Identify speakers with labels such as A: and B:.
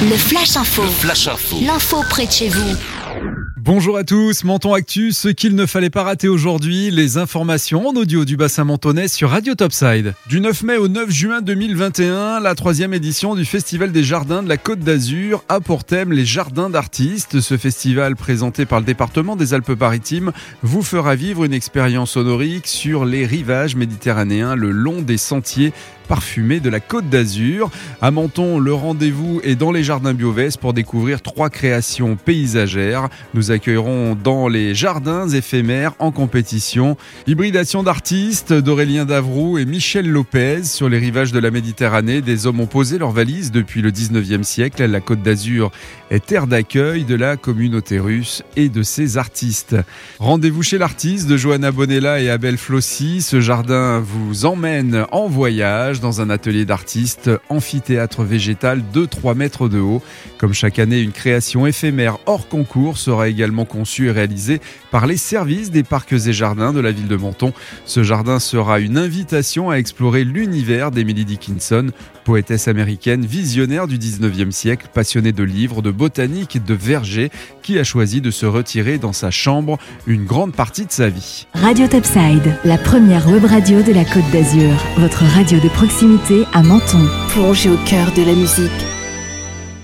A: Le Flash Info.
B: Flash Info.
A: L'info près de chez vous.
C: Bonjour à tous, Menton Actu, ce qu'il ne fallait pas rater aujourd'hui, les informations en audio du bassin mentonais sur Radio Topside. Du 9 mai au 9 juin 2021, la troisième édition du Festival des Jardins de la Côte d'Azur a pour thème les jardins d'artistes. Ce festival présenté par le département des Alpes-Maritimes vous fera vivre une expérience honorique sur les rivages méditerranéens le long des sentiers parfumés de la Côte d'Azur. À Menton, le rendez-vous est dans les jardins Biovès pour découvrir trois créations paysagères. Nous accueillerons dans les jardins éphémères en compétition hybridation d'artistes d'Aurélien Davroux et Michel Lopez sur les rivages de la Méditerranée. Des hommes ont posé leurs valises depuis le 19e siècle. La Côte d'Azur est terre d'accueil de la communauté russe et de ses artistes. Rendez-vous chez l'artiste de Johanna Bonella et Abel Flossi. Ce jardin vous emmène en voyage dans un atelier d'artistes, amphithéâtre végétal de 3 mètres de haut. Comme chaque année, une création éphémère hors concours sera également conçue et réalisée par les services des parcs et jardins de la ville de Menton. Ce jardin sera une invitation à explorer l'univers d'Emily Dickinson, poétesse américaine visionnaire du 19e siècle, passionnée de livres, de botanique et de vergers, qui a choisi de se retirer dans sa chambre une grande partie de sa vie.
D: Radio Topside, la première web radio de la Côte d'Azur, votre radio de proximité à Menton.
A: Plongez au cœur de la musique